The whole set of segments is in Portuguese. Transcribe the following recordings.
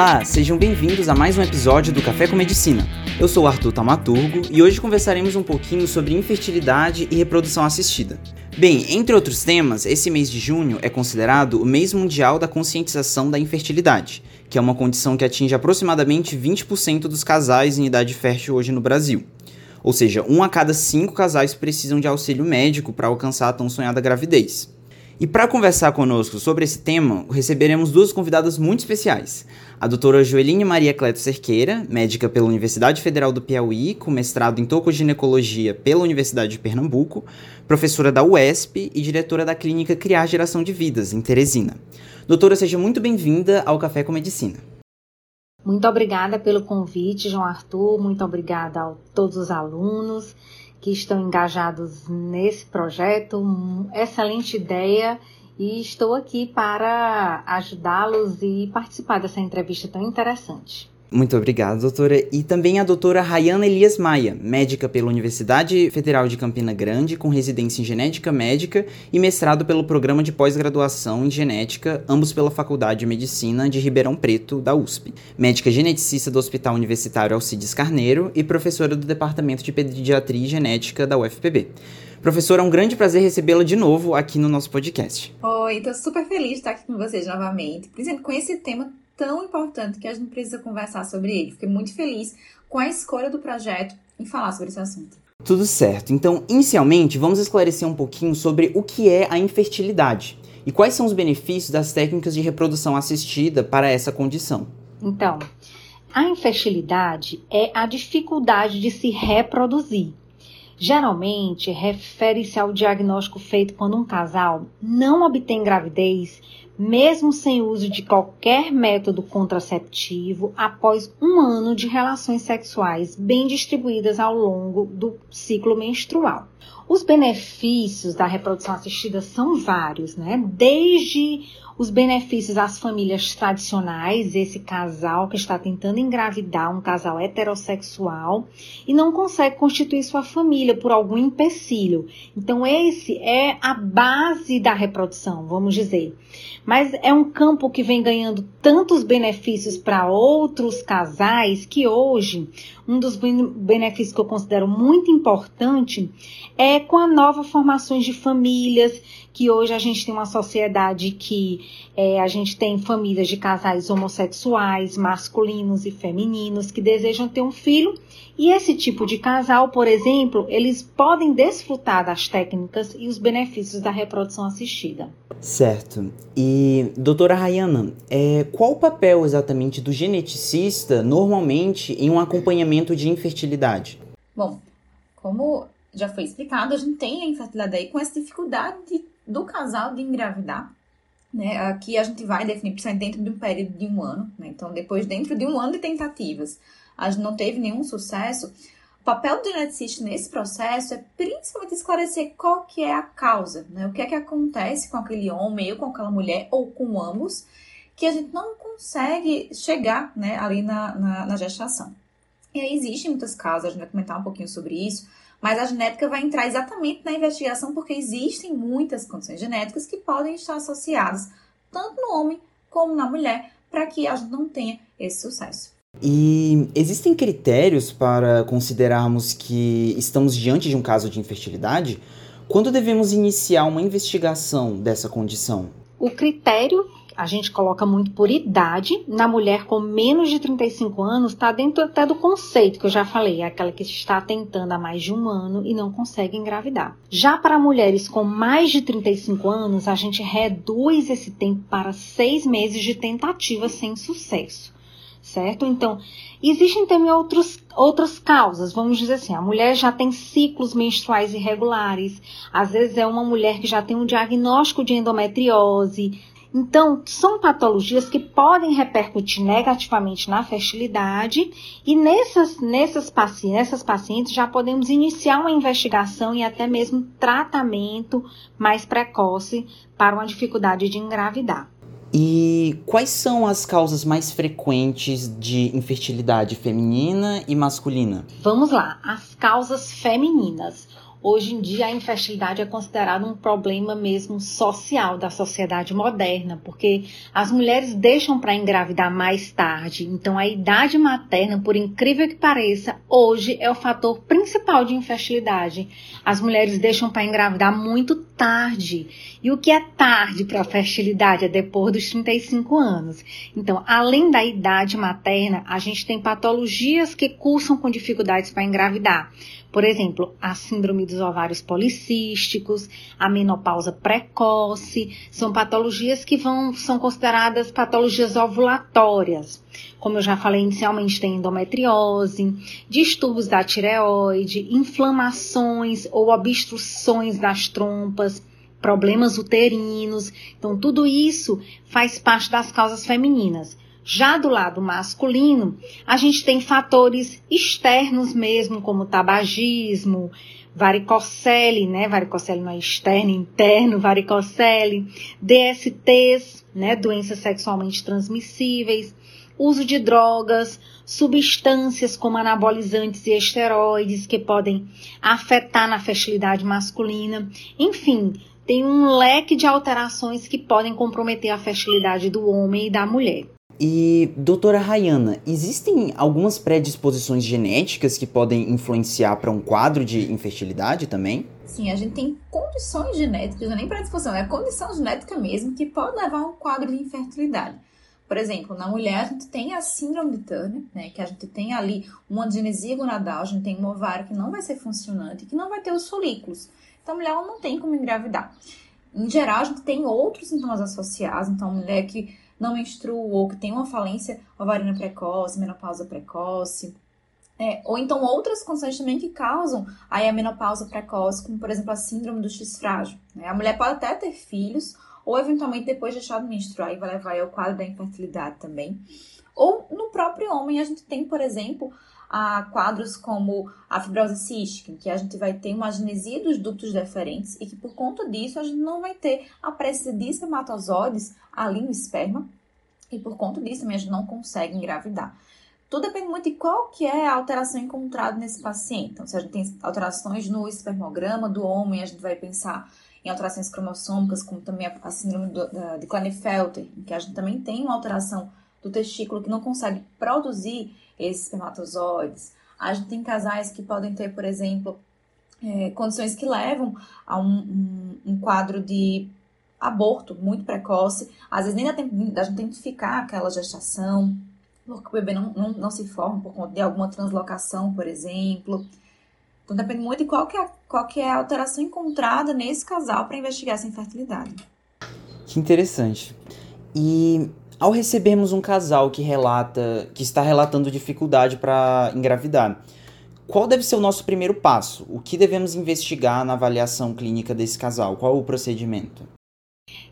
Olá, sejam bem-vindos a mais um episódio do Café com Medicina. Eu sou o Arthur Tamaturgo e hoje conversaremos um pouquinho sobre infertilidade e reprodução assistida. Bem, entre outros temas, esse mês de junho é considerado o mês mundial da conscientização da infertilidade, que é uma condição que atinge aproximadamente 20% dos casais em idade fértil hoje no Brasil. Ou seja, um a cada cinco casais precisam de auxílio médico para alcançar a tão sonhada gravidez. E para conversar conosco sobre esse tema, receberemos duas convidadas muito especiais. A doutora Joeline Maria Cleto Cerqueira, médica pela Universidade Federal do Piauí, com mestrado em tocoginecologia pela Universidade de Pernambuco, professora da UESP e diretora da clínica Criar Geração de Vidas, em Teresina. Doutora, seja muito bem-vinda ao Café com Medicina. Muito obrigada pelo convite, João Arthur. Muito obrigada a todos os alunos que estão engajados nesse projeto. Excelente ideia e estou aqui para ajudá-los e participar dessa entrevista tão interessante. Muito obrigado, doutora. E também a doutora Rayana Elias Maia, médica pela Universidade Federal de Campina Grande, com residência em genética médica e mestrado pelo programa de pós-graduação em genética, ambos pela Faculdade de Medicina de Ribeirão Preto, da USP. Médica geneticista do Hospital Universitário Alcides Carneiro e professora do Departamento de Pediatria e Genética da UFPB. Professora, é um grande prazer recebê-la de novo aqui no nosso podcast. Oi, estou super feliz de estar aqui com vocês novamente, principalmente com esse tema tão importante que a gente precisa conversar sobre ele. Fiquei muito feliz com a escolha do projeto em falar sobre esse assunto. Tudo certo. Então, inicialmente, vamos esclarecer um pouquinho sobre o que é a infertilidade e quais são os benefícios das técnicas de reprodução assistida para essa condição. Então, a infertilidade é a dificuldade de se reproduzir. Geralmente, refere-se ao diagnóstico feito quando um casal não obtém gravidez mesmo sem uso de qualquer método contraceptivo, após um ano de relações sexuais bem distribuídas ao longo do ciclo menstrual. Os benefícios da reprodução assistida são vários, né? Desde os benefícios às famílias tradicionais, esse casal que está tentando engravidar, um casal heterossexual, e não consegue constituir sua família por algum empecilho. Então, esse é a base da reprodução, vamos dizer. Mas é um campo que vem ganhando tantos benefícios para outros casais que hoje um dos benefícios que eu considero muito importante é com a nova formações de famílias, que hoje a gente tem uma sociedade que é, a gente tem famílias de casais homossexuais, masculinos e femininos, que desejam ter um filho. E esse tipo de casal, por exemplo, eles podem desfrutar das técnicas e os benefícios da reprodução assistida. Certo. E, doutora Rayana, é, qual o papel exatamente do geneticista normalmente em um acompanhamento de infertilidade? Bom, como já foi explicado, a gente tem a infertilidade aí com essa dificuldade de, do casal de engravidar. Né? Aqui a gente vai definir principalmente dentro de um período de um ano. Né? Então, depois, dentro de um ano de tentativas, não teve nenhum sucesso. O papel do geneticista nesse processo é principalmente esclarecer qual que é a causa, né? O que é que acontece com aquele homem ou com aquela mulher ou com ambos que a gente não consegue chegar né, ali na, na, na gestação. E aí existem muitas causas, a gente vai comentar um pouquinho sobre isso, mas a genética vai entrar exatamente na investigação porque existem muitas condições genéticas que podem estar associadas tanto no homem como na mulher para que a gente não tenha esse sucesso. E existem critérios para considerarmos que estamos diante de um caso de infertilidade? Quando devemos iniciar uma investigação dessa condição? O critério a gente coloca muito por idade. Na mulher com menos de 35 anos, está dentro até do conceito que eu já falei, é aquela que está tentando há mais de um ano e não consegue engravidar. Já para mulheres com mais de 35 anos, a gente reduz esse tempo para seis meses de tentativa sem sucesso certo? Então, existem também outros, outras causas, vamos dizer assim, a mulher já tem ciclos menstruais irregulares, às vezes é uma mulher que já tem um diagnóstico de endometriose, então, são patologias que podem repercutir negativamente na fertilidade e nessas, nessas, pacientes, nessas pacientes já podemos iniciar uma investigação e até mesmo tratamento mais precoce para uma dificuldade de engravidar. E quais são as causas mais frequentes de infertilidade feminina e masculina? Vamos lá, as causas femininas. Hoje em dia, a infertilidade é considerada um problema mesmo social da sociedade moderna, porque as mulheres deixam para engravidar mais tarde. Então, a idade materna, por incrível que pareça, hoje é o fator principal de infertilidade. As mulheres deixam para engravidar muito tarde. E o que é tarde para a fertilidade? É depois dos 35 anos. Então, além da idade materna, a gente tem patologias que cursam com dificuldades para engravidar. Por exemplo, a síndrome dos ovários policísticos, a menopausa precoce, são patologias que vão, são consideradas patologias ovulatórias. Como eu já falei inicialmente, tem endometriose, distúrbios da tireoide, inflamações ou obstruções das trompas, problemas uterinos. Então, tudo isso faz parte das causas femininas. Já do lado masculino, a gente tem fatores externos mesmo, como tabagismo, varicocele, né? Varicocele não é externo, interno, varicocele, DSTs, né? Doenças sexualmente transmissíveis, uso de drogas, substâncias como anabolizantes e esteroides que podem afetar na fertilidade masculina. Enfim, tem um leque de alterações que podem comprometer a fertilidade do homem e da mulher. E, doutora Rayana, existem algumas predisposições genéticas que podem influenciar para um quadro de infertilidade também? Sim, a gente tem condições genéticas, não é nem predisposição, é condição genética mesmo, que pode levar a um quadro de infertilidade. Por exemplo, na mulher a gente tem a síndrome de Turner, né, que a gente tem ali uma agenesia gonadal, a gente tem um ovário que não vai ser funcionante, que não vai ter os folículos. Então a mulher não tem como engravidar. Em geral, a gente tem outros sintomas associados, então a mulher que não menstrua ou que tem uma falência ovariana precoce, menopausa precoce. É, ou então outras condições também que causam aí a menopausa precoce, como por exemplo a síndrome do X frágil. Né? A mulher pode até ter filhos, ou eventualmente depois deixar de menstruar e vai levar ao quadro da infertilidade também. Ou no próprio homem a gente tem, por exemplo, a quadros como a fibrose cística, em que a gente vai ter uma agenesia dos ductos deferentes e que por conta disso a gente não vai ter a presença de espermatozoides ali no esperma e por conta disso a gente não consegue engravidar. Tudo depende muito de qual que é a alteração encontrada nesse paciente. Então, se a gente tem alterações no espermograma do homem, a gente vai pensar em alterações cromossômicas, como também a síndrome do, da, de Klinefelter, em que a gente também tem uma alteração do testículo que não consegue produzir esses espermatozoides. A gente tem casais que podem ter, por exemplo, é, condições que levam a um, um, um, quadro de aborto muito precoce. Às vezes nem dá tempo da gente identificar aquela gestação, porque o bebê não, não, não se forma por conta de alguma translocação, por exemplo. Então depende muito de qual que é, qual que é a alteração encontrada nesse casal para investigar essa infertilidade. Que interessante. E ao recebermos um casal que relata, que está relatando dificuldade para engravidar, qual deve ser o nosso primeiro passo? O que devemos investigar na avaliação clínica desse casal? Qual o procedimento?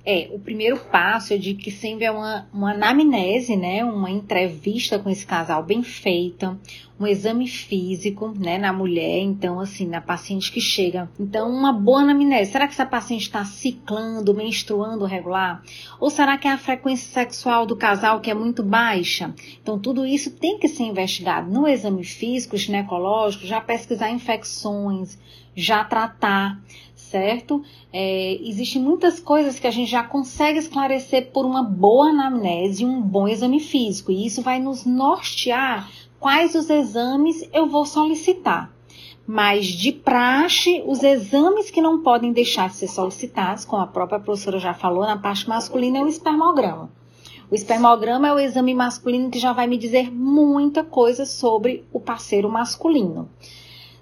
É, o primeiro passo é de que sempre é uma, uma anamnese, né? Uma entrevista com esse casal bem feita, um exame físico, né, na mulher, então, assim, na paciente que chega. Então, uma boa anamnese. Será que essa paciente está ciclando, menstruando regular? Ou será que é a frequência sexual do casal que é muito baixa? Então, tudo isso tem que ser investigado no exame físico, ginecológico, já pesquisar infecções, já tratar certo? É, Existem muitas coisas que a gente já consegue esclarecer por uma boa anamnese e um bom exame físico, e isso vai nos nortear quais os exames eu vou solicitar. Mas de praxe, os exames que não podem deixar de ser solicitados, como a própria professora já falou, na parte masculina é o espermograma. O espermograma é o exame masculino que já vai me dizer muita coisa sobre o parceiro masculino.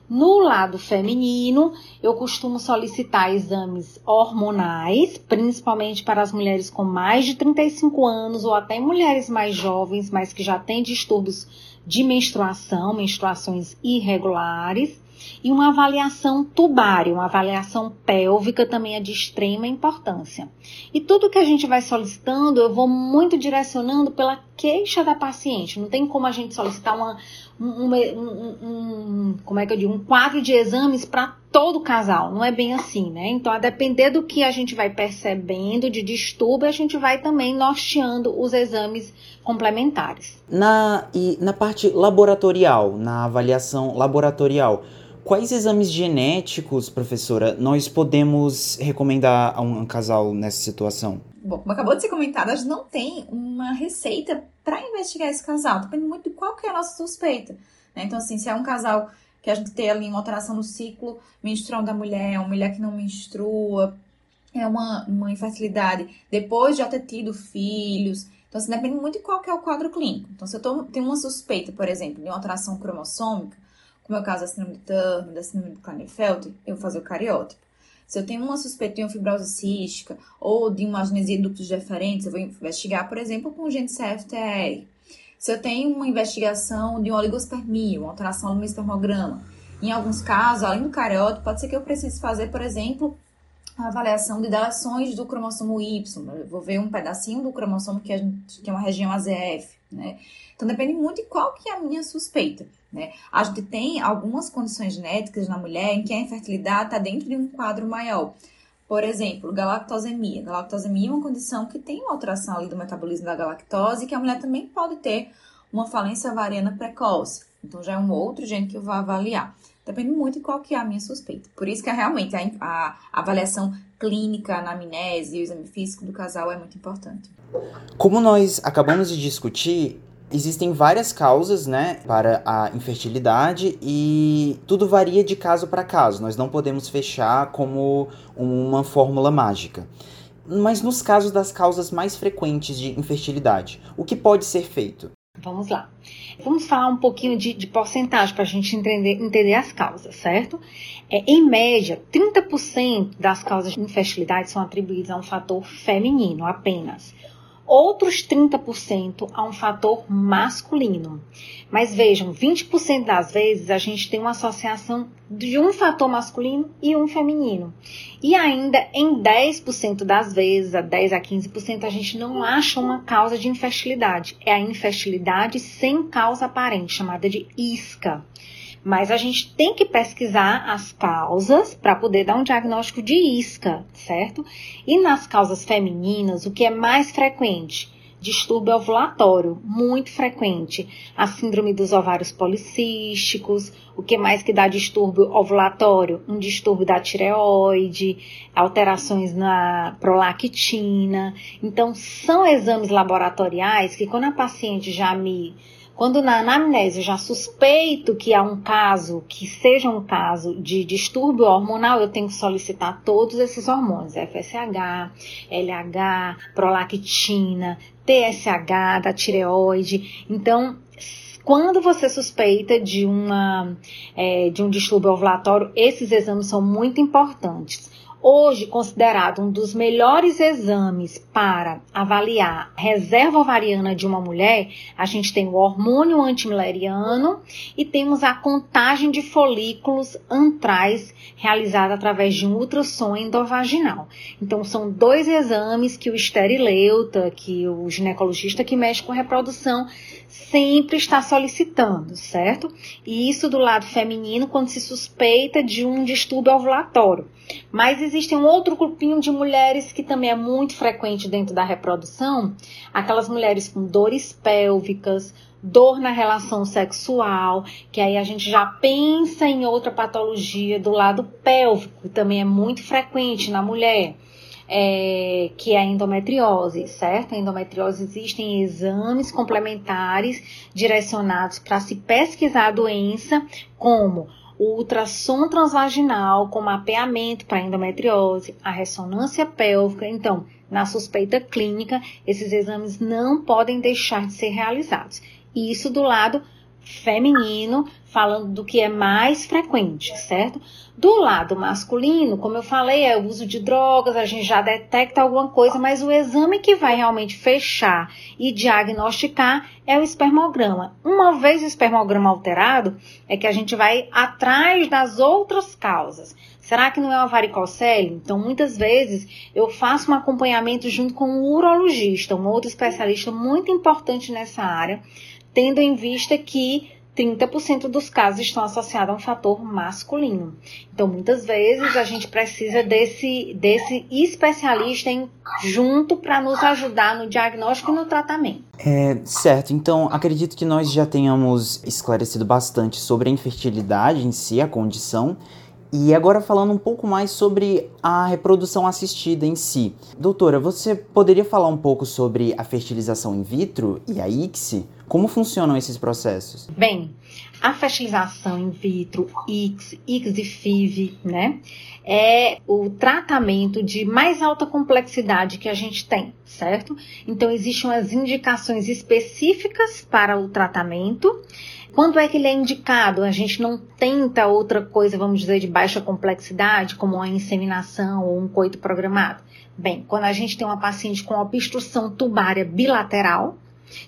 No lado feminino, eu costumo solicitar exames hormonais, principalmente para as mulheres com mais de 35 anos ou até mulheres mais jovens, mas que já têm distúrbios de menstruação, menstruações irregulares e uma avaliação tubária, uma avaliação pélvica também é de extrema importância. E tudo que a gente vai solicitando, eu vou muito direcionando pela queixa da paciente. Não tem como a gente solicitar uma, um, um, um, como é que eu digo, um quadro de exames para todo casal. Não é bem assim, né? Então, a depender do que a gente vai percebendo de distúrbio, a gente vai também norteando os exames complementares. Na, e na parte laboratorial, na avaliação laboratorial, Quais exames genéticos, professora, nós podemos recomendar a um casal nessa situação? Bom, como acabou de ser comentado, a gente não tem uma receita para investigar esse casal. Depende muito de qual que é a nossa suspeita. Né? Então, assim, se é um casal que a gente tem ali uma alteração no ciclo menstrual da mulher, uma mulher que não menstrua, é uma, uma infertilidade depois de já ter tido filhos. Então, assim, depende muito de qual que é o quadro clínico. Então, se eu tô, tenho uma suspeita, por exemplo, de uma alteração cromossômica, como é o caso da síndrome de Turner, da síndrome de Klinefelter, eu vou fazer o cariótipo. Se eu tenho uma suspeita de uma fibrose cística ou de uma agnesia de ductos deferentes, eu vou investigar, por exemplo, com o gene CFTR. Se eu tenho uma investigação de uma oligospermia, uma alteração no espermograma, em alguns casos, além do cariótipo, pode ser que eu precise fazer, por exemplo, a avaliação de deleções do cromossomo Y. Eu vou ver um pedacinho do cromossomo que, a gente, que é uma região AZF, né? Então depende muito de qual que é a minha suspeita. Né? A gente tem algumas condições genéticas na mulher em que a infertilidade está dentro de um quadro maior. Por exemplo, galactosemia. Galactosemia é uma condição que tem uma alteração ali do metabolismo da galactose, que a mulher também pode ter uma falência ovariana precoce. Então já é um outro gene que eu vou avaliar. Depende muito de qual que é a minha suspeita. Por isso que realmente a, a avaliação clínica, a anamnese e o exame físico do casal é muito importante. Como nós acabamos de discutir, Existem várias causas, né, para a infertilidade e tudo varia de caso para caso. Nós não podemos fechar como uma fórmula mágica. Mas nos casos das causas mais frequentes de infertilidade, o que pode ser feito? Vamos lá. Vamos falar um pouquinho de, de porcentagem para a gente entender, entender as causas, certo? É, em média, 30% das causas de infertilidade são atribuídas a um fator feminino apenas outros 30% a um fator masculino. Mas vejam, 20% das vezes a gente tem uma associação de um fator masculino e um feminino. E ainda em 10% das vezes, a 10 a 15%, a gente não acha uma causa de infertilidade. É a infertilidade sem causa aparente, chamada de isca. Mas a gente tem que pesquisar as causas para poder dar um diagnóstico de isca, certo? E nas causas femininas, o que é mais frequente? Distúrbio ovulatório, muito frequente. A síndrome dos ovários policísticos, o que mais que dá distúrbio ovulatório? Um distúrbio da tireoide, alterações na prolactina. Então, são exames laboratoriais que quando a paciente já me quando na anamnese já suspeito que há um caso, que seja um caso de distúrbio hormonal, eu tenho que solicitar todos esses hormônios, FSH, LH, prolactina, TSH da tireoide. Então, quando você suspeita de, uma, é, de um distúrbio ovulatório, esses exames são muito importantes hoje considerado um dos melhores exames para avaliar reserva ovariana de uma mulher, a gente tem o hormônio antimileriano e temos a contagem de folículos antrais realizada através de um ultrassom endovaginal. Então são dois exames que o esterileuta, que o ginecologista que mexe com reprodução sempre está solicitando, certo? E isso do lado feminino quando se suspeita de um distúrbio ovulatório. Mas existe um outro grupinho de mulheres que também é muito frequente dentro da reprodução, aquelas mulheres com dores pélvicas, dor na relação sexual, que aí a gente já pensa em outra patologia do lado pélvico, também é muito frequente na mulher é, que é a endometriose, certo? A endometriose existem exames complementares direcionados para se pesquisar a doença, como o ultrassom transvaginal com mapeamento para endometriose, a ressonância pélvica. Então, na suspeita clínica, esses exames não podem deixar de ser realizados. Isso do lado feminino, falando do que é mais frequente, certo? Do lado masculino, como eu falei, é o uso de drogas, a gente já detecta alguma coisa, mas o exame que vai realmente fechar e diagnosticar é o espermograma. Uma vez o espermograma alterado, é que a gente vai atrás das outras causas. Será que não é uma varicocele? Então, muitas vezes eu faço um acompanhamento junto com um urologista, um outro especialista muito importante nessa área, tendo em vista que 30% dos casos estão associados a um fator masculino. Então, muitas vezes a gente precisa desse, desse especialista em, junto para nos ajudar no diagnóstico e no tratamento. É, certo, então acredito que nós já tenhamos esclarecido bastante sobre a infertilidade em si, a condição. E agora falando um pouco mais sobre a reprodução assistida em si. Doutora, você poderia falar um pouco sobre a fertilização in vitro e a ICSI? Como funcionam esses processos? Bem, a fertilização in vitro, IX e FIV, né? É o tratamento de mais alta complexidade que a gente tem, certo? Então, existem as indicações específicas para o tratamento. Quando é que ele é indicado? A gente não tenta outra coisa, vamos dizer, de baixa complexidade, como a inseminação ou um coito programado. Bem, quando a gente tem uma paciente com obstrução tubária bilateral,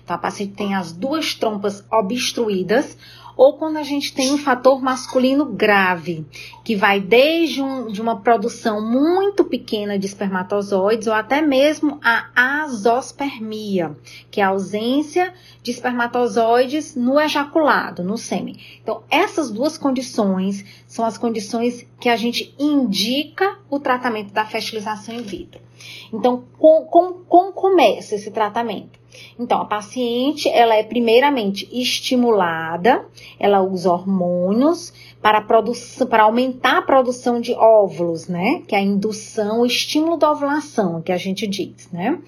então, a paciente tem as duas trompas obstruídas, ou quando a gente tem um fator masculino grave, que vai desde um, de uma produção muito pequena de espermatozoides ou até mesmo a azospermia, que é a ausência de espermatozoides no ejaculado, no sêmen. Então, essas duas condições são as condições que a gente indica o tratamento da fertilização in vitro. Então, com, com começa esse tratamento? Então, a paciente, ela é primeiramente estimulada, ela usa hormônios para, para aumentar a produção de óvulos, né? Que é a indução, o estímulo da ovulação, que a gente diz, né?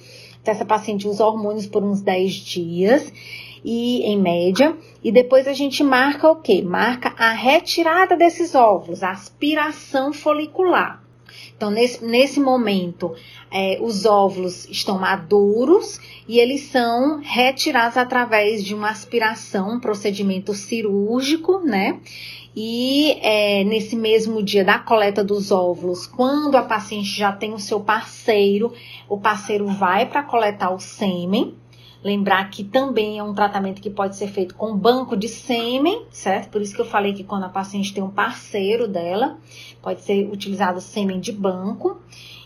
Então, essa paciente usa hormônios por uns 10 dias e em média, e depois a gente marca o quê? Marca a retirada desses óvulos, a aspiração folicular. Então, nesse, nesse momento, é, os óvulos estão maduros e eles são retirados através de uma aspiração, um procedimento cirúrgico, né? E é, nesse mesmo dia da coleta dos óvulos, quando a paciente já tem o seu parceiro, o parceiro vai para coletar o sêmen. Lembrar que também é um tratamento que pode ser feito com banco de sêmen, certo? Por isso que eu falei que quando a paciente tem um parceiro dela, pode ser utilizado sêmen de banco.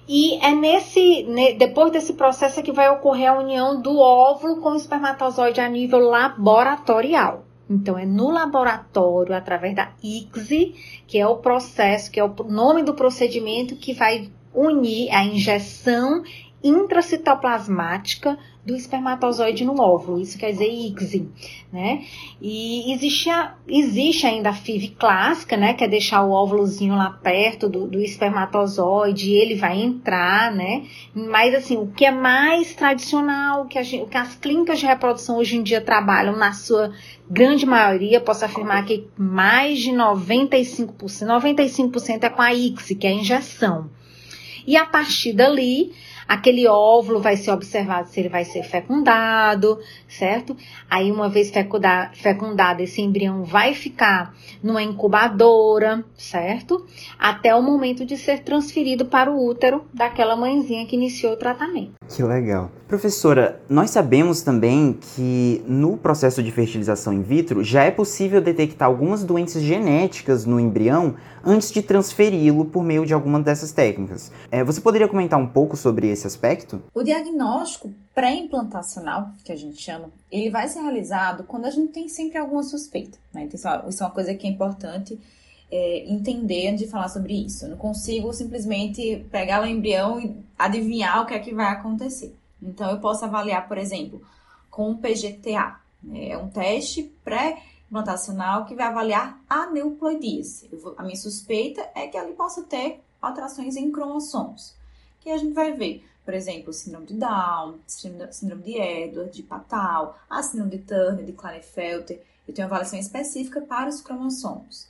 E é nesse, depois desse processo é que vai ocorrer a união do óvulo com o espermatozoide a nível laboratorial. Então, é no laboratório, através da ICSI, que é o processo, que é o nome do procedimento que vai unir a injeção intracitoplasmática do espermatozoide no óvulo, isso quer dizer ICSI, né? E existe, a, existe ainda a FIV clássica, né? Que é deixar o óvulozinho lá perto do, do espermatozoide ele vai entrar, né? Mas assim, o que é mais tradicional, que, a gente, que as clínicas de reprodução hoje em dia trabalham na sua grande maioria, posso afirmar que mais de 95%, 95% é com a ICSI, que é a injeção. E a partir dali, Aquele óvulo vai ser observado se ele vai ser fecundado, certo? Aí, uma vez fecundado, esse embrião vai ficar numa incubadora, certo? Até o momento de ser transferido para o útero daquela mãezinha que iniciou o tratamento. Que legal. Professora, nós sabemos também que no processo de fertilização in vitro já é possível detectar algumas doenças genéticas no embrião antes de transferi-lo por meio de alguma dessas técnicas. É, você poderia comentar um pouco sobre esse aspecto? O diagnóstico pré-implantacional, que a gente chama, ele vai ser realizado quando a gente tem sempre alguma suspeita. Né? Então, isso é uma coisa que é importante é, entender antes de falar sobre isso. Eu não consigo simplesmente pegar o embrião e adivinhar o que é que vai acontecer. Então, eu posso avaliar, por exemplo, com o PGTA. Né? É um teste pré-implantacional que vai avaliar a neuploidíase. a minha suspeita é que ele possa ter alterações em cromossomos. Que a gente vai ver, por exemplo, síndrome de Down, síndrome de Edward, de Patal, a síndrome de Turner, de Klinefelter. Eu tenho avaliação específica para os cromossomos.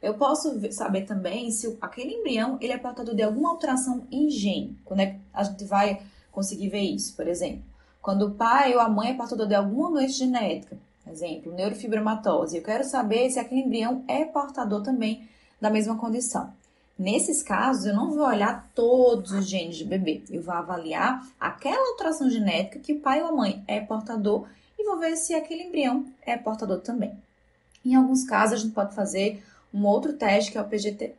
Eu posso saber também se aquele embrião ele é portador de alguma alteração em gene. Quando é a gente vai conseguir ver isso, por exemplo? Quando o pai ou a mãe é portador de alguma doença genética, exemplo, neurofibromatose, eu quero saber se aquele embrião é portador também da mesma condição. Nesses casos, eu não vou olhar todos os genes do bebê, eu vou avaliar aquela alteração genética que o pai ou a mãe é portador e vou ver se aquele embrião é portador também. Em alguns casos, a gente pode fazer um outro teste que é o PGT,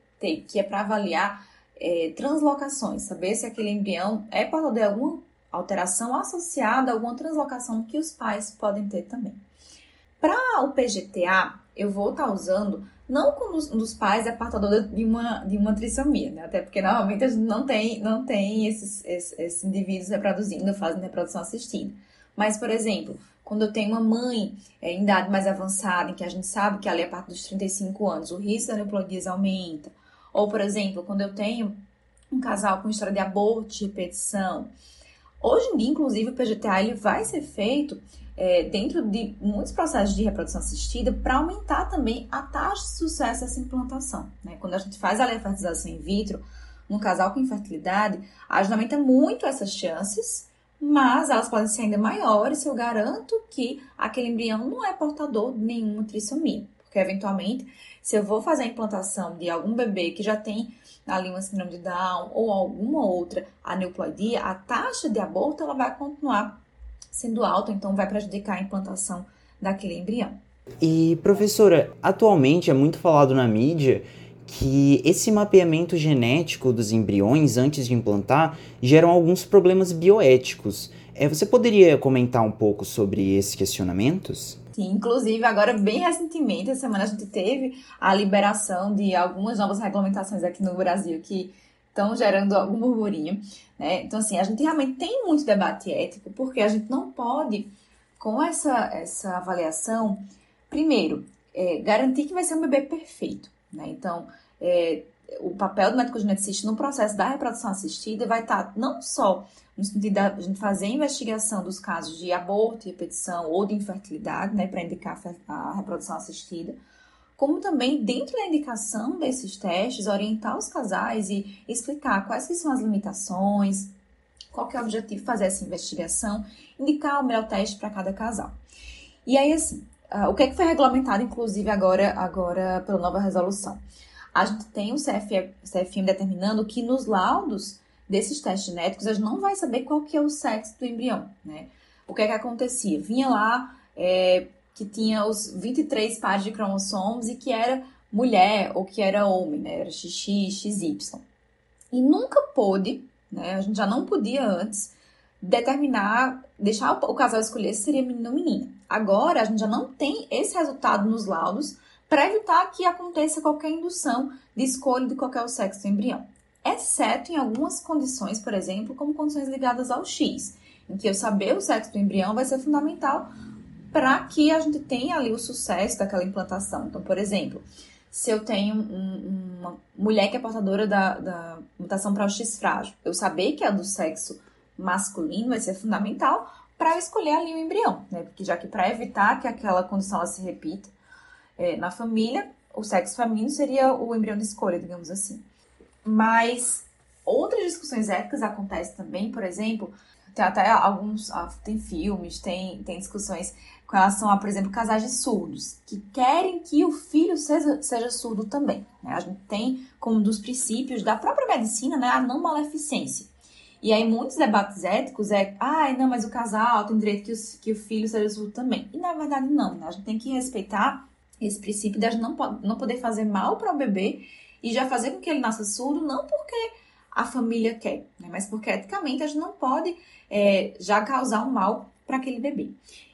que é para avaliar é, translocações, saber se aquele embrião é portador de alguma alteração associada a alguma translocação que os pais podem ter também. Para o PGTA, eu vou estar tá usando não como um dos pais é portador de uma, de uma trissomia, né? Até porque normalmente não tem, não tem esses, esses, esses indivíduos reproduzindo, fazendo reprodução assistida. Mas, por exemplo, quando eu tenho uma mãe é, em idade mais avançada, em que a gente sabe que ali a partir dos 35 anos o risco da neoplodias aumenta, ou, por exemplo, quando eu tenho um casal com história de aborto de repetição, hoje em dia, inclusive, o PGTA ele vai ser feito é, dentro de muitos processos de reprodução assistida para aumentar também a taxa de sucesso dessa implantação. Né? Quando a gente faz a fertilização in vitro, num casal com infertilidade, a gente aumenta muito essas chances, mas elas podem ser ainda maiores se eu garanto que aquele embrião não é portador de nenhuma trissomia. Porque, eventualmente, se eu vou fazer a implantação de algum bebê que já tem ali uma síndrome de Down ou alguma outra aneuploidia, a taxa de aborto ela vai continuar sendo alta, então vai prejudicar a implantação daquele embrião. E professora, atualmente é muito falado na mídia que esse mapeamento genético dos embriões antes de implantar geram alguns problemas bioéticos. É, você poderia comentar um pouco sobre esses questionamentos? Inclusive agora bem recentemente, essa semana a gente teve a liberação de algumas novas regulamentações aqui no Brasil que estão gerando algum burburinho. Né? Então, assim, a gente realmente tem muito debate ético, porque a gente não pode, com essa, essa avaliação, primeiro, é, garantir que vai ser um bebê perfeito. Né? Então, é, o papel do médico geneticista no processo da reprodução assistida vai estar não só no sentido da gente fazer a investigação dos casos de aborto, repetição ou de infertilidade, né, para indicar a reprodução assistida, como também, dentro da indicação desses testes, orientar os casais e explicar quais são as limitações, qual é o objetivo de fazer essa investigação, indicar o melhor teste para cada casal. E aí, assim, uh, o que, é que foi regulamentado, inclusive, agora, agora pela nova resolução? A gente tem o CFM, determinando que nos laudos desses testes genéticos, a gente não vai saber qual que é o sexo do embrião, né? O que é que acontecia? Vinha lá é, que tinha os 23 pares de cromossomos e que era mulher ou que era homem, né? Era XX, XY. E nunca pôde, né? A gente já não podia antes determinar, deixar o casal escolher se seria menino ou menina. Agora a gente já não tem esse resultado nos laudos para evitar que aconteça qualquer indução de escolha de qualquer sexo do embrião. Exceto em algumas condições, por exemplo, como condições ligadas ao X, em que eu saber o sexo do embrião vai ser fundamental para que a gente tenha ali o sucesso daquela implantação. Então, por exemplo, se eu tenho um, uma mulher que é portadora da, da mutação para o X frágil, eu saber que é do sexo masculino vai ser fundamental para escolher ali o embrião, né? Porque já que para evitar que aquela condição se repita é, na família, o sexo feminino seria o embrião de escolha, digamos assim. Mas outras discussões éticas acontecem também, por exemplo, tem até alguns, ah, tem filmes, tem, tem discussões com relação a, por exemplo, casais de surdos, que querem que o filho seja, seja surdo também. Né? A gente tem como um dos princípios da própria medicina né, a não maleficência. E aí muitos debates éticos é, ai, ah, não, mas o casal tem direito que, os, que o filho seja surdo também. E na verdade não, né? A gente tem que respeitar esse princípio de não, não poder fazer mal para o bebê e já fazer com que ele nasça surdo, não porque a família quer, né? mas porque eticamente a gente não pode é, já causar um mal para aquele bebê.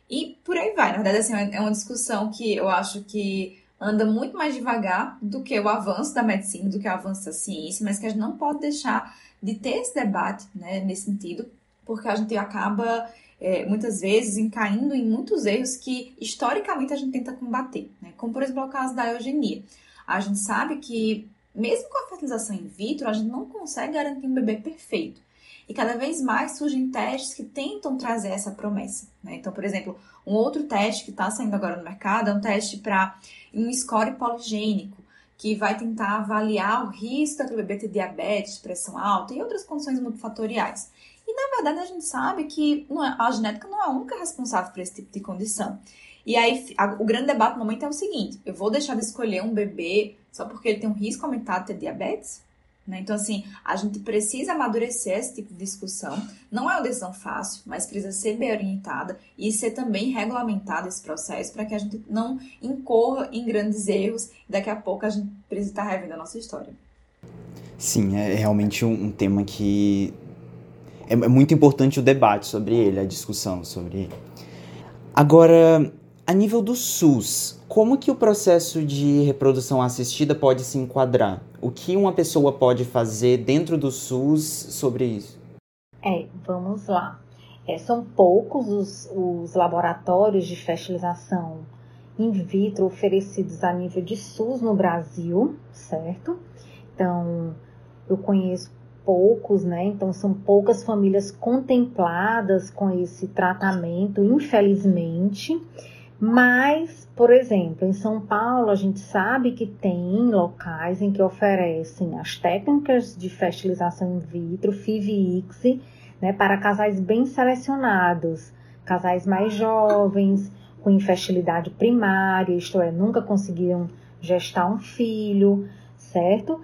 E por aí vai. Na verdade, assim, é uma discussão que eu acho que anda muito mais devagar do que o avanço da medicina, do que o avanço da ciência, mas que a gente não pode deixar de ter esse debate né, nesse sentido, porque a gente acaba é, muitas vezes caindo em muitos erros que historicamente a gente tenta combater, né? como por exemplo o caso da eugenia. A gente sabe que mesmo com a fertilização in vitro, a gente não consegue garantir um bebê perfeito. E cada vez mais surgem testes que tentam trazer essa promessa. Né? Então, por exemplo, um outro teste que está saindo agora no mercado é um teste para um score poligênico, que vai tentar avaliar o risco daquele bebê ter diabetes, pressão alta e outras condições multifatoriais. Na verdade a gente sabe que é, a genética não é a única responsável por esse tipo de condição. E aí a, o grande debate no momento é o seguinte: eu vou deixar de escolher um bebê só porque ele tem um risco aumentado de ter diabetes? Né? Então, assim, a gente precisa amadurecer esse tipo de discussão. Não é uma decisão fácil, mas precisa ser bem orientada e ser também regulamentado esse processo para que a gente não incorra em grandes erros daqui a pouco a gente precisa estar revendo a nossa história. Sim, é realmente um tema que é, é muito importante o debate sobre ele, a discussão sobre ele. Agora, A nível do SUS, como que o processo de reprodução assistida pode se enquadrar? O que uma pessoa pode fazer dentro do SUS sobre isso? É, vamos lá. É, são poucos os, os laboratórios de fertilização in vitro oferecidos a nível de SUS no Brasil, certo? Então, eu conheço poucos, né? Então, são poucas famílias contempladas com esse tratamento, infelizmente. Mas, por exemplo, em São Paulo, a gente sabe que tem locais em que oferecem as técnicas de fertilização in vitro, FIV ICSI, né, para casais bem selecionados, casais mais jovens, com infertilidade primária, isto é, nunca conseguiram gestar um filho, certo?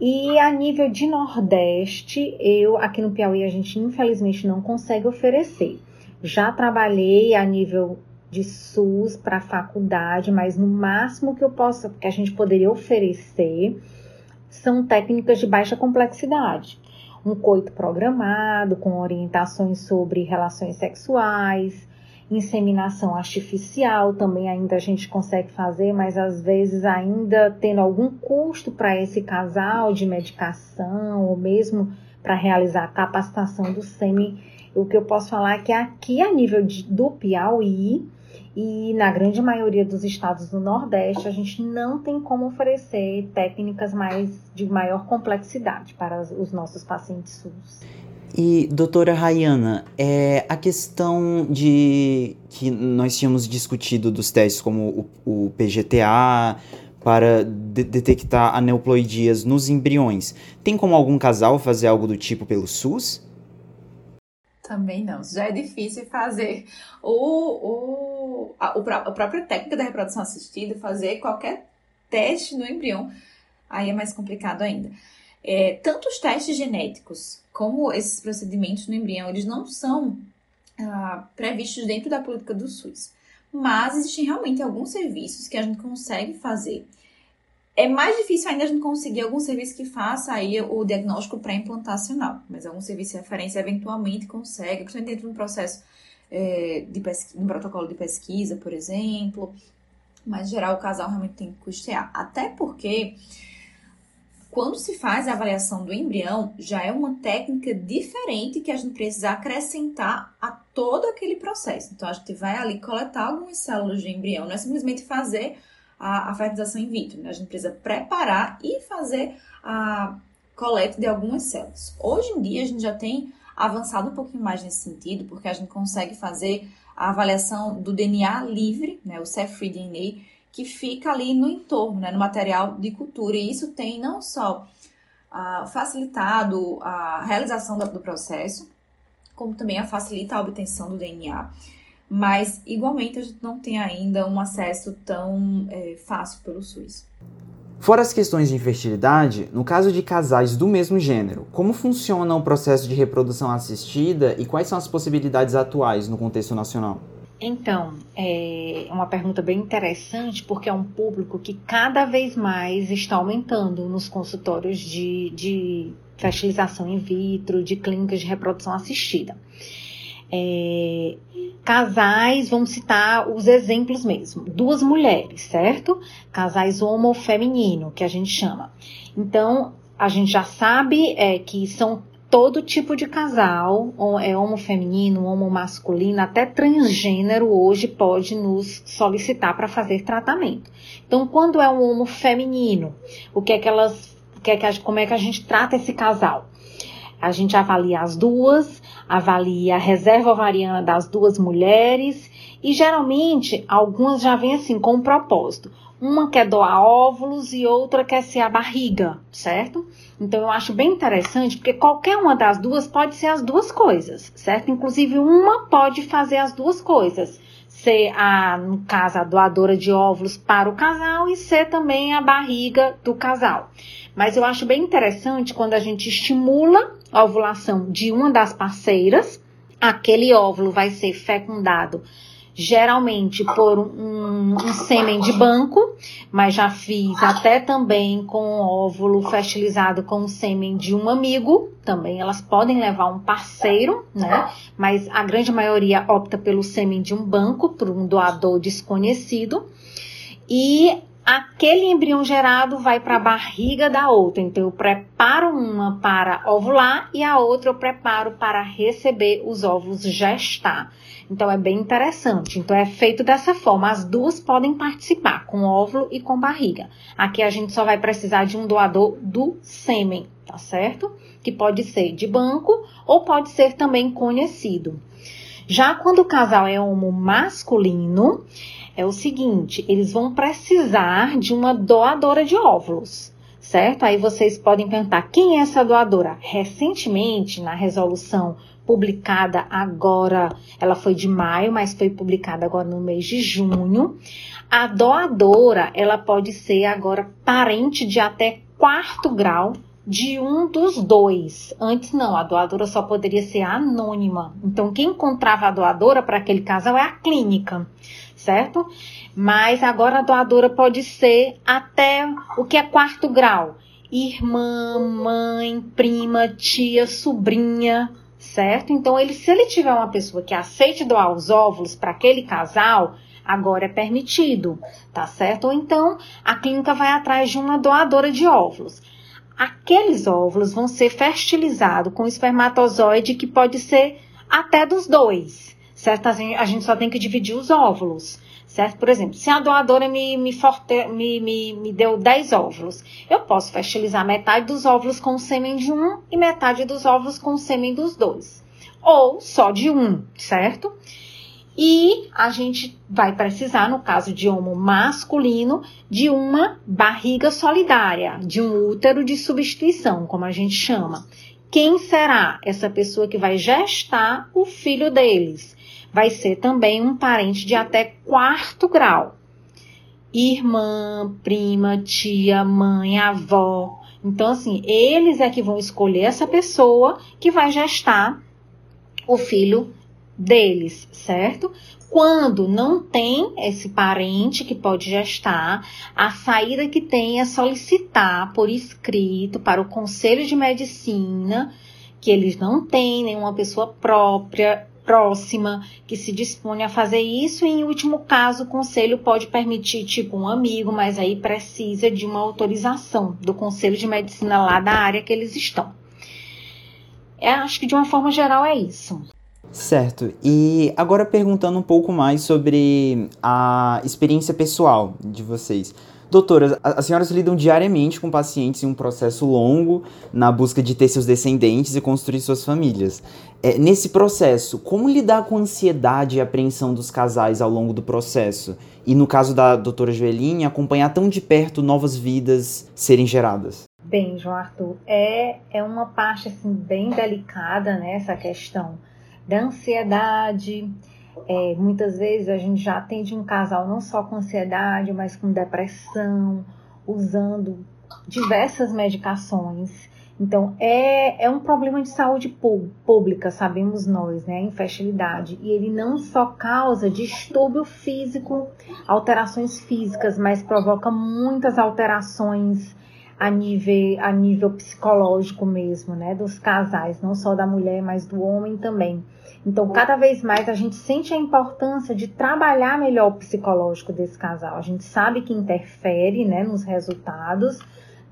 E a nível de Nordeste, eu aqui no Piauí a gente infelizmente não consegue oferecer. Já trabalhei a nível de SUS para faculdade, mas no máximo que eu posso, que a gente poderia oferecer, são técnicas de baixa complexidade. Um coito programado, com orientações sobre relações sexuais, inseminação artificial também ainda a gente consegue fazer, mas às vezes ainda tendo algum custo para esse casal de medicação ou mesmo para realizar a capacitação do SEMI. O que eu posso falar é que aqui a nível de, do Piauí e na grande maioria dos estados do Nordeste a gente não tem como oferecer técnicas mais de maior complexidade para os nossos pacientes SUS. E, doutora Rayana, é, a questão de que nós tínhamos discutido dos testes como o, o PGTA para de detectar aneuploidias nos embriões, tem como algum casal fazer algo do tipo pelo SUS? Também não. Já é difícil fazer o, o, a, a própria técnica da reprodução assistida, fazer qualquer teste no embrião, aí é mais complicado ainda. É, tanto os testes genéticos como esses procedimentos no embrião, eles não são ah, previstos dentro da política do SUS. Mas existem realmente alguns serviços que a gente consegue fazer. É mais difícil ainda a gente conseguir algum serviço que faça aí o diagnóstico pré-implantacional, mas algum serviço de referência eventualmente consegue, principalmente dentro de um processo é, de um protocolo de pesquisa, por exemplo. Mas, em geral, o casal realmente tem que custear. Até porque quando se faz a avaliação do embrião, já é uma técnica diferente que a gente precisa acrescentar a todo aquele processo. Então, a gente vai ali coletar algumas células de embrião, não é simplesmente fazer a, a fertilização in vitro, né? a gente precisa preparar e fazer a coleta de algumas células. Hoje em dia, a gente já tem avançado um pouquinho mais nesse sentido, porque a gente consegue fazer a avaliação do DNA livre, né, o cell-free DNA, que fica ali no entorno, né, no material de cultura. E isso tem não só ah, facilitado a realização do, processo, como também a facilita a obtenção do DNA. Mas, igualmente, a gente não tem ainda um acesso tão é, fácil pelo SUS. Fora as questões de infertilidade, no caso de casais do mesmo gênero, como funciona o processo de reprodução assistida e quais são as possibilidades atuais no contexto nacional? Então, é uma pergunta bem interessante, porque é um público que cada vez mais está aumentando nos consultórios de, de fertilização in vitro, de clínicas de reprodução assistida. É, casais, vamos citar os exemplos mesmo. Duas mulheres, certo? Casais homo-feminino, que a gente chama. Então, a gente já sabe é, que são todo tipo de casal, é homo feminino, homo masculino, até transgênero hoje pode nos solicitar para fazer tratamento. Então, quando é um homo feminino, o que é que elas, o que é que como é que a gente trata esse casal? A gente avalia as duas, avalia a reserva ovariana das duas mulheres e geralmente algumas já vêm assim com um propósito. Uma quer doar óvulos e outra quer ser a barriga, certo? Então eu acho bem interessante porque qualquer uma das duas pode ser as duas coisas, certo? Inclusive uma pode fazer as duas coisas. Ser a, no caso, a doadora de óvulos para o casal e ser também a barriga do casal. Mas eu acho bem interessante quando a gente estimula a ovulação de uma das parceiras, aquele óvulo vai ser fecundado geralmente por um, um, sêmen de banco, mas já fiz até também com óvulo fertilizado com o sêmen de um amigo. Também elas podem levar um parceiro, né? Mas a grande maioria opta pelo sêmen de um banco, por um doador desconhecido. E aquele embrião gerado vai para a barriga da outra. Então, eu preparo uma para ovular e a outra eu preparo para receber os ovos gestar. Então, é bem interessante. Então, é feito dessa forma. As duas podem participar, com óvulo e com barriga. Aqui a gente só vai precisar de um doador do sêmen, tá certo? Que pode ser de banco ou pode ser também conhecido. Já quando o casal é homo masculino, é o seguinte: eles vão precisar de uma doadora de óvulos, certo? Aí vocês podem perguntar quem é essa doadora? Recentemente, na resolução publicada agora, ela foi de maio, mas foi publicada agora no mês de junho. A doadora, ela pode ser agora parente de até quarto grau de um dos dois. Antes não, a doadora só poderia ser anônima. Então, quem encontrava a doadora para aquele casal é a clínica certo? Mas agora a doadora pode ser até o que é quarto grau: irmã, mãe, prima, tia, sobrinha, certo? Então, ele, se ele tiver uma pessoa que aceite doar os óvulos para aquele casal, agora é permitido, tá certo? Ou então a clínica vai atrás de uma doadora de óvulos. Aqueles óvulos vão ser fertilizados com espermatozoide que pode ser até dos dois certo? A gente só tem que dividir os óvulos, certo? Por exemplo, se a doadora me, me, forte, me, me, me deu 10 óvulos, eu posso fertilizar metade dos óvulos com o sêmen de um e metade dos óvulos com o sêmen dos dois. Ou só de um, certo? E a gente vai precisar, no caso de homo masculino, de uma barriga solidária, de um útero de substituição, como a gente chama. Quem será essa pessoa que vai gestar o filho deles? Vai ser também um parente de até quarto grau. Irmã, prima, tia, mãe, avó. Então, assim, eles é que vão escolher essa pessoa que vai gestar o filho deles, certo? Quando não tem esse parente que pode gestar, a saída que tem é solicitar por escrito para o Conselho de Medicina que eles não têm nenhuma pessoa própria próxima que se dispõe a fazer isso, e em último caso, o conselho pode permitir, tipo, um amigo, mas aí precisa de uma autorização do conselho de medicina lá da área que eles estão. Eu é, acho que de uma forma geral é isso. Certo. E agora perguntando um pouco mais sobre a experiência pessoal de vocês. Doutoras, as senhoras lidam diariamente com pacientes em um processo longo na busca de ter seus descendentes e construir suas famílias. É, nesse processo, como lidar com a ansiedade e apreensão dos casais ao longo do processo? E no caso da doutora Joeline, acompanhar tão de perto novas vidas serem geradas? Bem, João Arthur, é, é uma parte assim, bem delicada né, questão da ansiedade, é, muitas vezes a gente já atende um casal não só com ansiedade, mas com depressão, usando diversas medicações. Então, é, é um problema de saúde pública, sabemos nós, né? Infertilidade. E ele não só causa distúrbio físico, alterações físicas, mas provoca muitas alterações a nível, a nível psicológico mesmo, né? Dos casais, não só da mulher, mas do homem também. Então, cada vez mais a gente sente a importância de trabalhar melhor o psicológico desse casal. A gente sabe que interfere, né, nos resultados,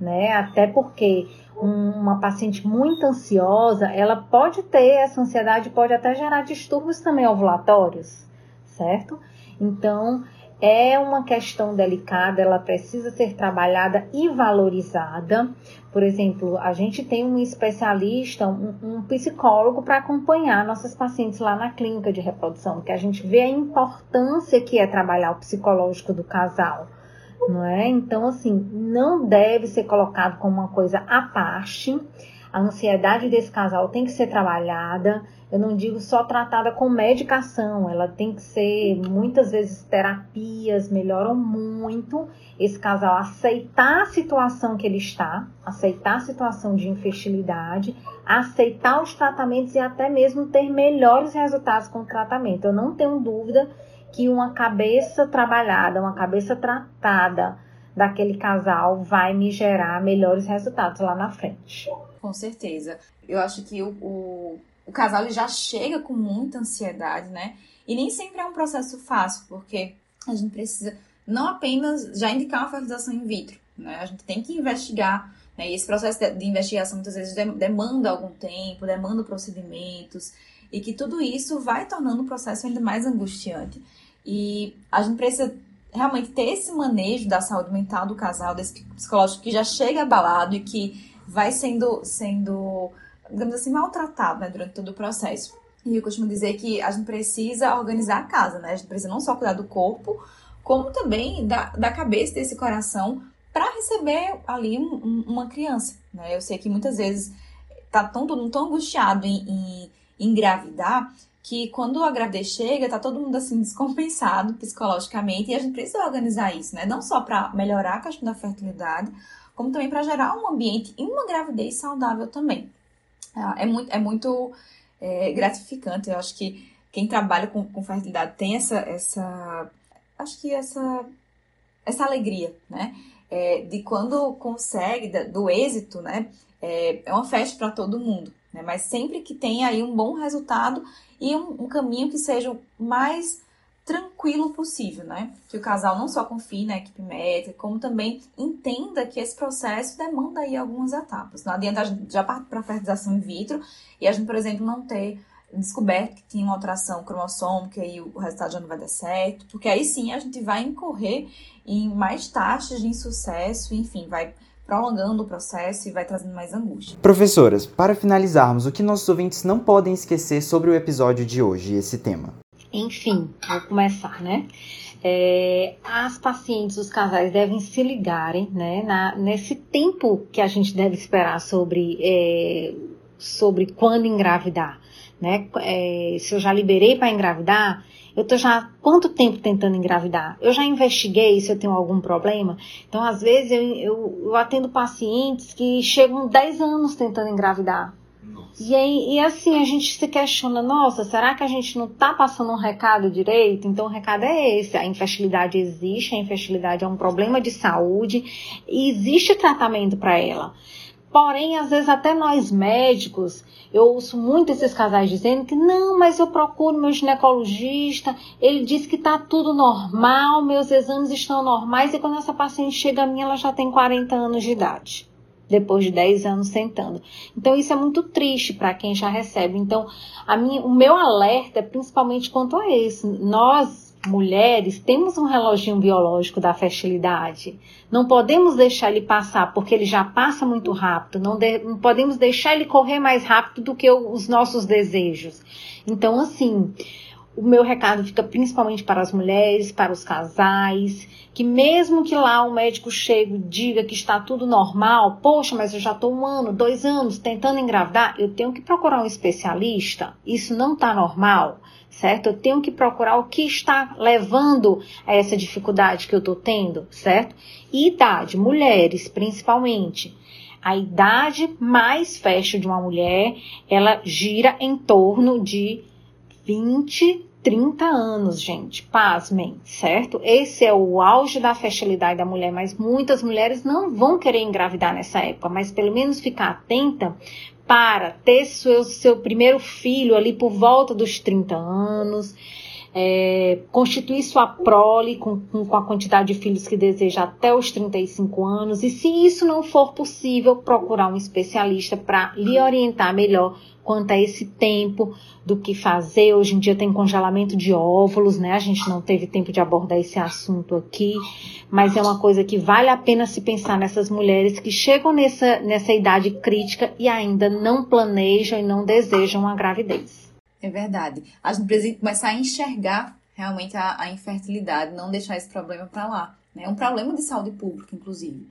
né? Até porque uma paciente muito ansiosa, ela pode ter essa ansiedade, pode até gerar distúrbios também ovulatórios, certo? Então, é uma questão delicada, ela precisa ser trabalhada e valorizada. Por exemplo, a gente tem um especialista, um, um psicólogo para acompanhar nossas pacientes lá na clínica de reprodução, que a gente vê a importância que é trabalhar o psicológico do casal. Não é? Então, assim, não deve ser colocado como uma coisa à parte. A ansiedade desse casal tem que ser trabalhada eu não digo só tratada com medicação, ela tem que ser muitas vezes terapias melhoram muito esse casal aceitar a situação que ele está, aceitar a situação de infertilidade, aceitar os tratamentos e até mesmo ter melhores resultados com o tratamento. Eu não tenho dúvida que uma cabeça trabalhada, uma cabeça tratada daquele casal vai me gerar melhores resultados lá na frente. Com certeza. Eu acho que o, o, o casal ele já chega com muita ansiedade, né? E nem sempre é um processo fácil, porque a gente precisa não apenas já indicar uma fertilização in vitro, né? A gente tem que investigar, né? E esse processo de, investigação muitas vezes demanda algum tempo, demanda procedimentos, e que tudo isso vai tornando o processo ainda mais angustiante. E a gente precisa realmente ter esse manejo da saúde mental do casal, desse psicológico que já chega abalado e que vai sendo, sendo digamos assim, maltratado né, durante todo o processo. E eu costumo dizer que a gente precisa organizar a casa, né? A gente precisa não só cuidar do corpo, como também da, da cabeça, desse coração, para receber ali um, uma criança, né? Eu sei que muitas vezes tá tão, tão angustiado em, em, em engravidar que quando a gravidez chega, tá todo mundo assim descompensado psicologicamente e a gente precisa organizar isso, né? Não só para melhorar a questão da fertilidade, como também para gerar um ambiente e uma gravidez saudável também. Ah, é muito, é muito é, gratificante. Eu acho que quem trabalha com, com fertilidade tem essa, essa, acho que essa, essa alegria, né? É, de quando consegue, do êxito, né? É, é uma festa para todo mundo, né? Mas sempre que tem aí um bom resultado e um, um caminho que seja mais tranquilo possível, né? Que o casal não só confie na equipe médica, como também entenda que esse processo demanda aí algumas etapas. Não adianta a gente já partir para a fertilização in vitro e a gente, por exemplo, não ter descoberto que tinha uma alteração cromossômica e o resultado já não vai dar certo, porque aí sim a gente vai incorrer em mais taxas de insucesso, enfim, vai prolongando o processo e vai trazendo mais angústia. Professoras, para finalizarmos, o que nossos ouvintes não podem esquecer sobre o episódio de hoje esse tema? Enfim, vou começar, né? É, as pacientes, os casais devem se ligarem, né? Na, nesse tempo que a gente deve esperar sobre, é, sobre quando engravidar, né? É, se eu já liberei para engravidar, eu tô já quanto tempo tentando engravidar? Eu já investiguei se eu tenho algum problema? Então, às vezes, eu, eu, eu atendo pacientes que chegam 10 anos tentando engravidar. E, aí, e assim, a gente se questiona, nossa, será que a gente não está passando um recado direito? Então o recado é esse, a infertilidade existe, a infertilidade é um problema de saúde e existe tratamento para ela. Porém, às vezes até nós médicos, eu ouço muito esses casais dizendo que não, mas eu procuro meu ginecologista, ele diz que está tudo normal, meus exames estão normais, e quando essa paciente chega a mim, ela já tem 40 anos de idade depois de 10 anos sentando. Então isso é muito triste para quem já recebe. Então, minha, o meu alerta é principalmente quanto a isso. Nós mulheres temos um reloginho biológico da fertilidade. Não podemos deixar ele passar porque ele já passa muito rápido. Não, de, não podemos deixar ele correr mais rápido do que os nossos desejos. Então, assim, o meu recado fica principalmente para as mulheres, para os casais, que mesmo que lá o médico chegue e diga que está tudo normal, poxa, mas eu já estou um ano, dois anos tentando engravidar, eu tenho que procurar um especialista. Isso não está normal, certo? Eu tenho que procurar o que está levando a essa dificuldade que eu estou tendo, certo? E idade, mulheres principalmente. A idade mais fecha de uma mulher, ela gira em torno de 20 30 anos, gente, pasmem, certo? Esse é o auge da fertilidade da mulher, mas muitas mulheres não vão querer engravidar nessa época, mas pelo menos ficar atenta para ter seu, seu primeiro filho ali por volta dos 30 anos, é, constituir sua prole com, com, a quantidade de filhos que deseja até os 35 anos, e se isso não for possível, procurar um especialista para lhe orientar melhor quanto a esse tempo do que fazer. Hoje em dia tem congelamento de óvulos, né? A gente não teve tempo de abordar esse assunto aqui, mas é uma coisa que vale a pena se pensar nessas mulheres que chegam nessa, nessa idade crítica e ainda não planejam e não desejam a gravidez. É verdade. A gente precisa começar a enxergar realmente a, a infertilidade, não deixar esse problema para lá. Né? É um problema de saúde pública, inclusive.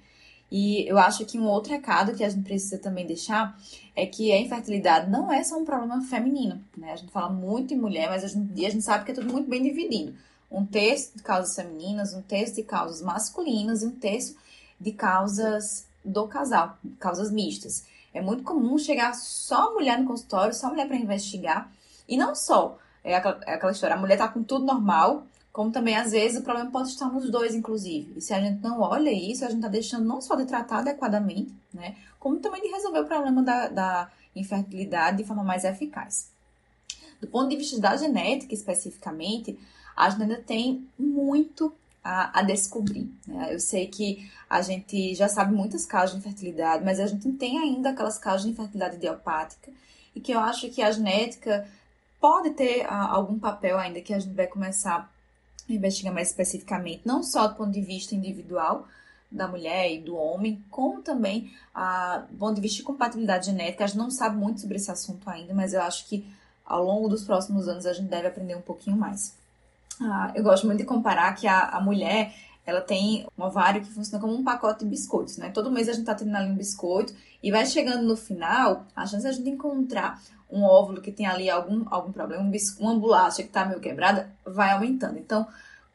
E eu acho que um outro recado que a gente precisa também deixar é que a infertilidade não é só um problema feminino. Né? A gente fala muito em mulher, mas a gente, a gente sabe que é tudo muito bem dividido. Um terço de causas femininas, um terço de causas masculinas e um terço de causas do casal, causas mistas. É muito comum chegar só mulher no consultório, só mulher para investigar, e não só, é aquela, é aquela história, a mulher tá com tudo normal, como também, às vezes, o problema pode estar nos dois, inclusive. E se a gente não olha isso, a gente está deixando não só de tratar adequadamente, né? Como também de resolver o problema da, da infertilidade de forma mais eficaz. Do ponto de vista da genética, especificamente, a gente ainda tem muito a, a descobrir. Né? Eu sei que a gente já sabe muitas causas de infertilidade, mas a gente tem ainda aquelas causas de infertilidade idiopática e que eu acho que a genética pode ter a, algum papel ainda que a gente vai começar a investigar mais especificamente, não só do ponto de vista individual da mulher e do homem, como também a, do ponto de vista de compatibilidade genética. A gente não sabe muito sobre esse assunto ainda, mas eu acho que ao longo dos próximos anos a gente deve aprender um pouquinho mais. Ah, eu gosto muito de comparar que a, a mulher ela tem um ovário que funciona como um pacote de biscoitos, né? Todo mês a gente tá tendo ali um biscoito e vai chegando no final, a chance de a gente encontrar um óvulo que tem ali algum, algum problema, um bisco, uma bolacha que tá meio quebrada, vai aumentando. Então,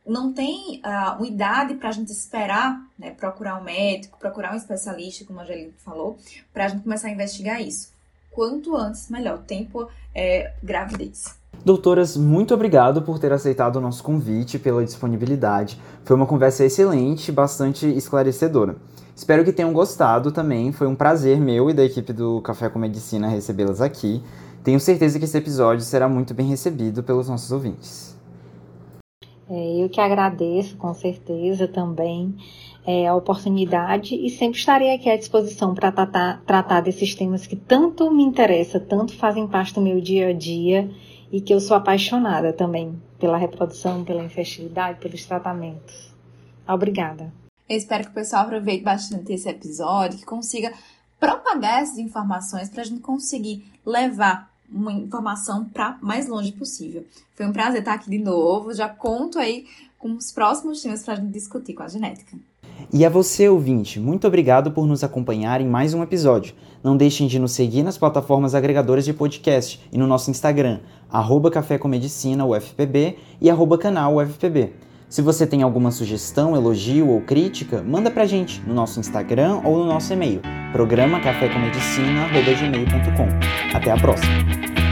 não tem uh, uma idade para a gente esperar, né, procurar um médico, procurar um especialista, como a Angelina falou, para a gente começar a investigar isso. Quanto antes, melhor. O tempo é gravidez. Doutoras, muito obrigado por ter aceitado o nosso convite, pela disponibilidade. Foi uma conversa excelente, bastante esclarecedora. Espero que tenham gostado também. Foi um prazer meu e da equipe do Café com Medicina recebê-las aqui. Tenho certeza que esse episódio será muito bem recebido pelos nossos ouvintes. É, eu que agradeço, com certeza, também é, a oportunidade e sempre estarei aqui à disposição para tratar, tratar desses temas que tanto me interessam, tanto fazem parte do meu dia a dia e que eu sou apaixonada também pela reprodução, pela infertilidade, pelos tratamentos. Obrigada. Eu espero que o pessoal aproveite bastante esse episódio, que consiga propagar essas informações para a gente conseguir levar uma informação para mais longe possível. Foi um prazer estar aqui de novo. Já conto aí com os próximos temas para a gente discutir com a genética. E a você, ouvinte, muito obrigado por nos acompanhar em mais um episódio. Não deixem de nos seguir nas plataformas agregadoras de podcast e no nosso Instagram, arroba Café com Medicina, UFPB, e arroba canal UFPB. Se você tem alguma sugestão, elogio ou crítica, manda pra gente no nosso Instagram ou no nosso e-mail, programa cafécomedicina.gmail.com. Até a próxima!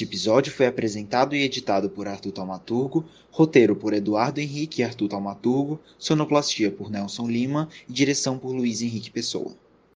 Este episódio foi apresentado e editado por Arthur Taumaturgo, roteiro por Eduardo Henrique e Arthur Taumaturgo, sonoplastia por Nelson Lima e direção por Luiz Henrique Pessoa.